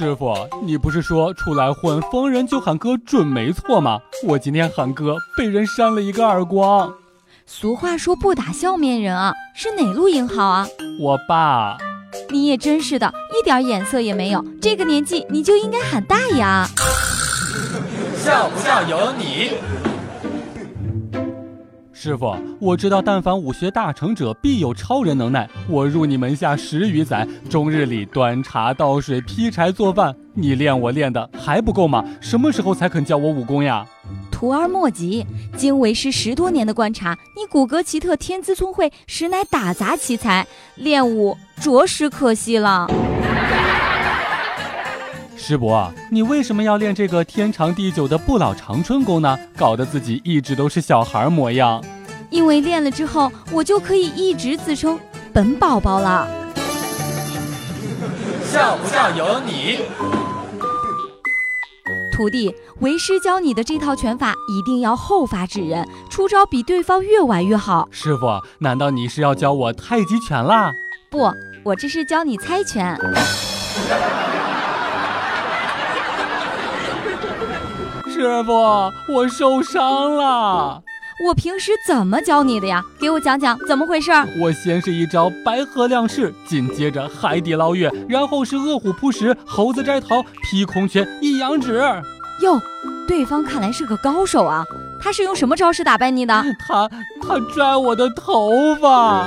师傅，你不是说出来混逢人就喊哥准没错吗？我今天喊哥被人扇了一个耳光。俗话说不打笑面人啊，是哪路英豪啊？我爸。你也真是的，一点眼色也没有。这个年纪你就应该喊大爷啊。笑不笑由你。师傅，我知道，但凡武学大成者，必有超人能耐。我入你门下十余载，终日里端茶倒水、劈柴做饭，你练我练的还不够吗？什么时候才肯教我武功呀？徒儿莫急，经为师十多年的观察，你骨骼奇特，天资聪慧，实乃打杂奇才，练武着实可惜了。师伯，你为什么要练这个天长地久的不老长春功呢？搞得自己一直都是小孩模样。因为练了之后，我就可以一直自称本宝宝了。笑不笑由你。徒弟，为师教你的这套拳法一定要后发制人，出招比对方越晚越好。师傅，难道你是要教我太极拳啦？不，我这是教你猜拳。师傅，我受伤了。我平时怎么教你的呀？给我讲讲怎么回事。我先是一招白鹤亮翅，紧接着海底捞月，然后是饿虎扑食、猴子摘桃、劈空拳、一阳指。哟，对方看来是个高手啊！他是用什么招式打败你的？他他拽我的头发。